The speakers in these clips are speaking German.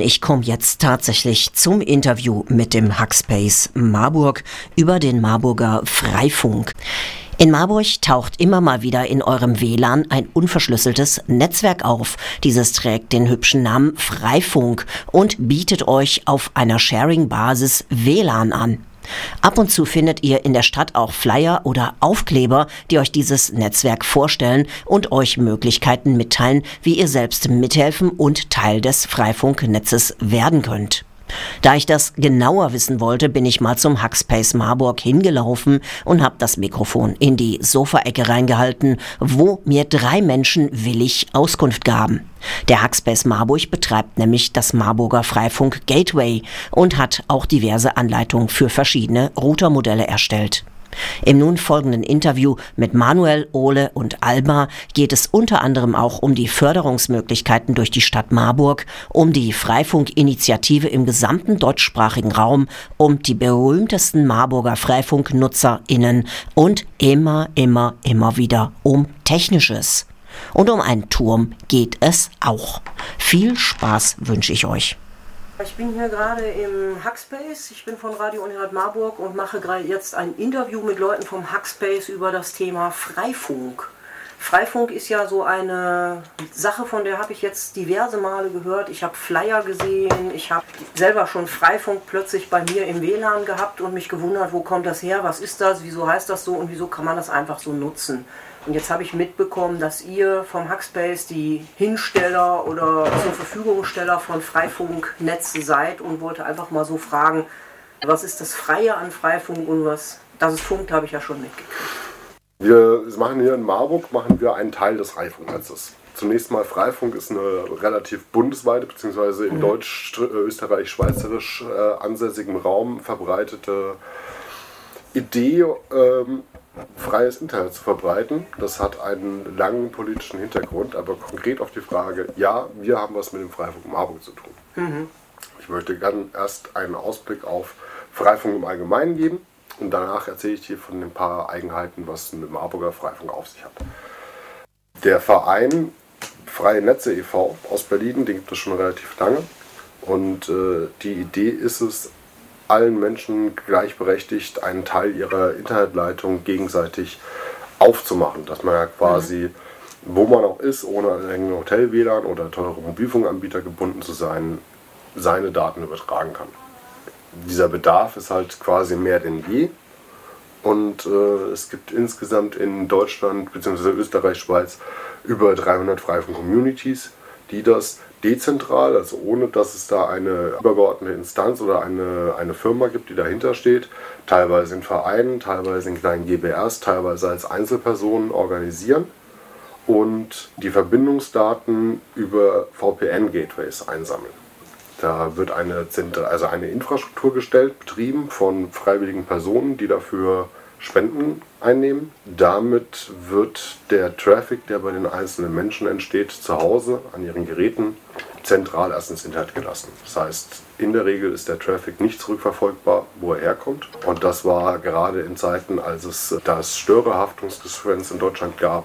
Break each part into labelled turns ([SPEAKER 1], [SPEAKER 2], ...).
[SPEAKER 1] Ich komme jetzt tatsächlich zum Interview mit dem Hackspace Marburg über den Marburger Freifunk. In Marburg taucht immer mal wieder in eurem WLAN ein unverschlüsseltes Netzwerk auf. Dieses trägt den hübschen Namen Freifunk und bietet euch auf einer Sharing-Basis WLAN an. Ab und zu findet ihr in der Stadt auch Flyer oder Aufkleber, die euch dieses Netzwerk vorstellen und euch Möglichkeiten mitteilen, wie ihr selbst mithelfen und Teil des Freifunknetzes werden könnt. Da ich das genauer wissen wollte, bin ich mal zum Hackspace Marburg hingelaufen und habe das Mikrofon in die Sofaecke reingehalten, wo mir drei Menschen willig Auskunft gaben. Der Hackspace Marburg betreibt nämlich das Marburger Freifunk Gateway und hat auch diverse Anleitungen für verschiedene Routermodelle erstellt. Im nun folgenden Interview mit Manuel, Ole und Alba geht es unter anderem auch um die Förderungsmöglichkeiten durch die Stadt Marburg, um die Freifunkinitiative im gesamten deutschsprachigen Raum, um die berühmtesten Marburger Freifunknutzerinnen und immer, immer, immer wieder um Technisches. Und um einen Turm geht es auch. Viel Spaß wünsche ich euch.
[SPEAKER 2] Ich bin hier gerade im Hackspace. Ich bin von Radio Unerhard Marburg und mache gerade jetzt ein Interview mit Leuten vom Hackspace über das Thema Freifunk. Freifunk ist ja so eine Sache, von der habe ich jetzt diverse Male gehört. Ich habe Flyer gesehen, ich habe selber schon Freifunk plötzlich bei mir im WLAN gehabt und mich gewundert, wo kommt das her, was ist das, wieso heißt das so und wieso kann man das einfach so nutzen. Und jetzt habe ich mitbekommen, dass ihr vom Hackspace die Hinsteller oder zur Verfügungsteller von Freifunknetzen seid und wollte einfach mal so fragen, was ist das Freie an Freifunk und was das ist funkt, habe ich ja schon mitgekriegt.
[SPEAKER 3] Wir machen hier in Marburg machen wir einen Teil des Freifunknetzes. Zunächst mal Freifunk ist eine relativ bundesweite bzw. in mhm. deutsch, österreich, schweizerisch äh, ansässigem Raum verbreitete Idee, ähm, freies Internet zu verbreiten. Das hat einen langen politischen Hintergrund, aber konkret auf die Frage, ja, wir haben was mit dem Freifunk Marburg zu tun. Mhm. Ich möchte gerne erst einen Ausblick auf Freifunk im Allgemeinen geben und danach erzähle ich dir von ein paar Eigenheiten, was mit dem Marburger Freifunk auf sich hat. Der Verein Freie Netze e.V. aus Berlin, den gibt es schon relativ lange. Und äh, die Idee ist es, allen Menschen gleichberechtigt einen Teil ihrer Internetleitung gegenseitig aufzumachen, dass man ja quasi, mhm. wo man auch ist, ohne an einen Hotel-WLAN oder teure Mobilfunkanbieter gebunden zu sein, seine Daten übertragen kann. Dieser Bedarf ist halt quasi mehr denn je. Und äh, es gibt insgesamt in Deutschland bzw. Österreich, Schweiz über 300 Freifunk-Communities, die das dezentral, also ohne dass es da eine übergeordnete Instanz oder eine, eine Firma gibt, die dahinter steht, teilweise in Vereinen, teilweise in kleinen GBRs, teilweise als Einzelpersonen organisieren und die Verbindungsdaten über VPN-Gateways einsammeln. Da wird eine, also eine Infrastruktur gestellt, betrieben von freiwilligen Personen, die dafür Spenden einnehmen. Damit wird der Traffic, der bei den einzelnen Menschen entsteht, zu Hause an ihren Geräten zentral erst ins Internet gelassen. Das heißt, in der Regel ist der Traffic nicht zurückverfolgbar, wo er herkommt. Und das war gerade in Zeiten, als es das Störerhaftungsgesetz in Deutschland gab,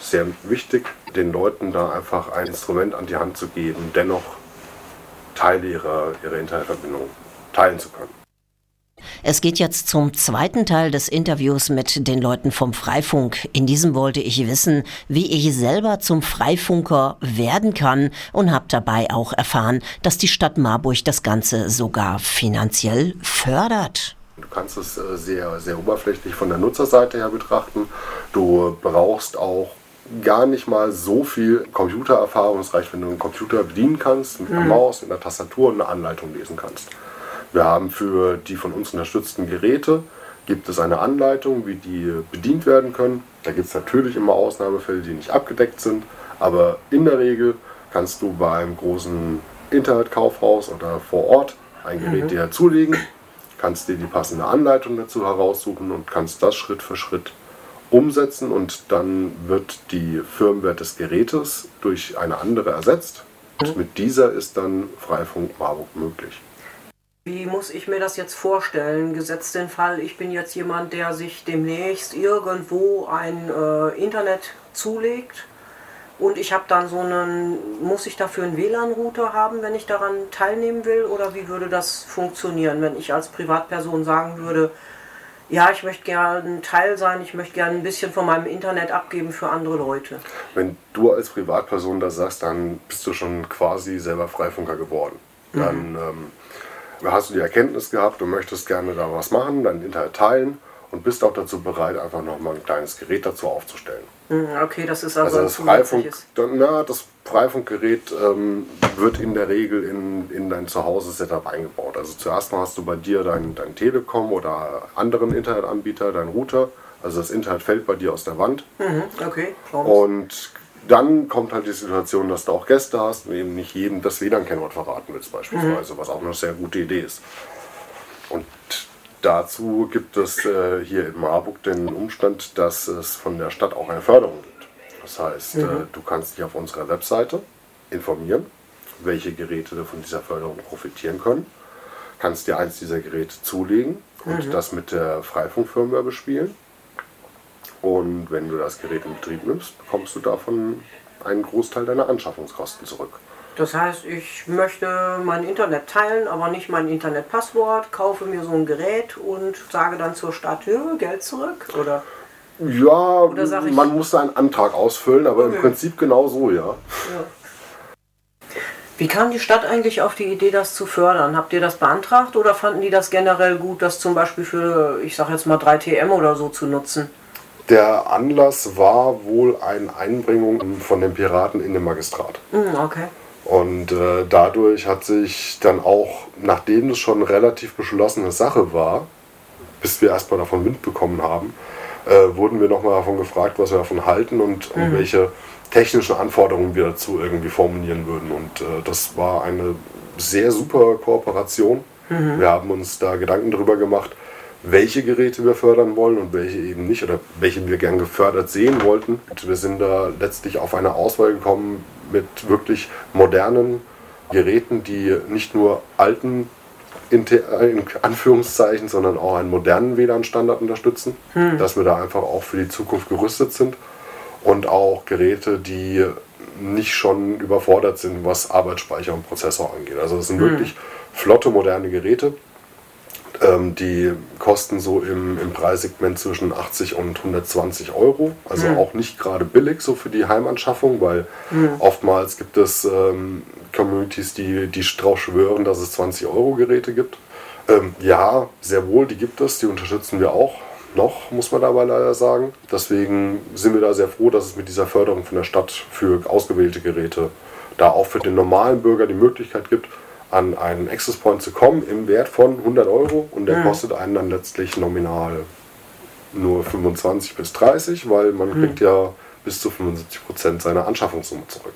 [SPEAKER 3] sehr wichtig, den Leuten da einfach ein Instrument an die Hand zu geben, dennoch Teile ihrer, ihrer Internetverbindung teilen zu können.
[SPEAKER 1] Es geht jetzt zum zweiten Teil des Interviews mit den Leuten vom Freifunk. In diesem wollte ich wissen, wie ich selber zum Freifunker werden kann und habe dabei auch erfahren, dass die Stadt Marburg das Ganze sogar finanziell fördert.
[SPEAKER 3] Du kannst es äh, sehr, sehr oberflächlich von der Nutzerseite her betrachten. Du brauchst auch gar nicht mal so viel Computererfahrung. Es reicht, wenn du einen Computer bedienen kannst, mit einer mhm. Maus, mit einer Tastatur und eine Anleitung lesen kannst. Wir haben für die von uns unterstützten Geräte gibt es eine Anleitung, wie die bedient werden können. Da gibt es natürlich immer Ausnahmefälle, die nicht abgedeckt sind, aber in der Regel kannst du bei einem großen Internetkaufhaus oder vor Ort ein Gerät mhm. dir zulegen, kannst dir die passende Anleitung dazu heraussuchen und kannst das Schritt für Schritt umsetzen und dann wird die Firmware des Gerätes durch eine andere ersetzt. Und mhm. mit dieser ist dann Freifunk Marburg möglich.
[SPEAKER 2] Wie muss ich mir das jetzt vorstellen? Gesetzt den Fall, ich bin jetzt jemand, der sich demnächst irgendwo ein äh, Internet zulegt Und ich habe dann so einen, muss ich dafür einen WLAN-Router haben, wenn ich daran teilnehmen will? Oder wie würde das funktionieren, wenn ich als Privatperson sagen würde, ja, ich möchte gerne Teil sein, ich möchte gerne ein bisschen von meinem Internet abgeben für andere Leute.
[SPEAKER 3] Wenn du als Privatperson das sagst, dann bist du schon quasi selber Freifunker geworden. Dann mhm. ähm, hast du die Erkenntnis gehabt, du möchtest gerne da was machen, dein Internet teilen und bist auch dazu bereit, einfach nochmal ein kleines Gerät dazu aufzustellen.
[SPEAKER 2] Mhm, okay, das ist also,
[SPEAKER 3] also das Freifunk, na, das Freifunkgerät ähm, wird in der Regel in, in dein Zuhause-Setup eingebaut. Also zuerst mal hast du bei dir dein, dein Telekom oder anderen Internetanbieter, dein Router. Also das Internet fällt bei dir aus der Wand.
[SPEAKER 2] Mhm, okay.
[SPEAKER 3] Und dann kommt halt die Situation, dass du auch Gäste hast und eben nicht jedem das WLAN-Kennwort verraten willst beispielsweise, mhm. was auch eine sehr gute Idee ist. Und dazu gibt es äh, hier in Marburg den Umstand, dass es von der Stadt auch eine Förderung gibt. Das heißt, äh, mhm. äh, du kannst dich auf unserer Webseite informieren, welche Geräte von dieser Förderung profitieren können, kannst dir eins dieser Geräte zulegen und mhm. das mit der Freifunkfirmware bespielen. Und wenn du das Gerät in Betrieb nimmst, bekommst du davon einen Großteil deiner Anschaffungskosten zurück.
[SPEAKER 2] Das heißt, ich möchte mein Internet teilen, aber nicht mein Internetpasswort, kaufe mir so ein Gerät und sage dann zur Stadt, Geld zurück? Oder?
[SPEAKER 3] Ja, Oder man muss da einen Antrag ausfüllen, aber okay. im Prinzip genau so, ja. ja.
[SPEAKER 2] Wie kam die Stadt eigentlich auf die Idee, das zu fördern? Habt ihr das beantragt oder fanden die das generell gut, das zum Beispiel für, ich sag jetzt mal 3TM oder so zu nutzen?
[SPEAKER 3] Der Anlass war wohl eine Einbringung von den Piraten in den Magistrat.
[SPEAKER 2] Mm, okay.
[SPEAKER 3] Und äh, dadurch hat sich dann auch, nachdem es schon relativ beschlossene Sache war, bis wir erstmal davon Wind bekommen haben, äh, wurden wir nochmal davon gefragt, was wir davon halten und, mhm. welche technischen Anforderungen wir dazu irgendwie formulieren würden. Und äh, das war eine sehr super Kooperation. Mhm. Wir haben uns da Gedanken darüber gemacht, welche Geräte wir fördern wollen und welche eben nicht oder welche wir gern gefördert sehen wollten. Und wir sind da letztlich auf eine Auswahl gekommen mit wirklich modernen Geräten, die nicht nur alten in, Anführungszeichen, sondern auch einen modernen WLAN-Standard unterstützen, hm. dass wir da einfach auch für die Zukunft gerüstet sind und auch Geräte, die nicht schon überfordert sind, was Arbeitsspeicher und Prozessor angeht. Also es sind hm. wirklich flotte, moderne Geräte, ähm, die kosten so im, im Preissegment zwischen 80 und 120 Euro. Also mhm. auch nicht gerade billig so für die Heimanschaffung, weil mhm. oftmals gibt es ähm, Communities, die, die drauf schwören, dass es 20 Euro Geräte gibt. Ähm, ja, sehr wohl, die gibt es, die unterstützen wir auch noch, muss man dabei leider sagen. Deswegen sind wir da sehr froh, dass es mit dieser Förderung von der Stadt für ausgewählte Geräte da auch für den normalen Bürger die Möglichkeit gibt, an einen Access Point zu kommen im Wert von 100 Euro und der mhm. kostet einen dann letztlich nominal nur 25 bis 30, weil man mhm. kriegt ja bis zu 75 Prozent seiner Anschaffungssumme zurück.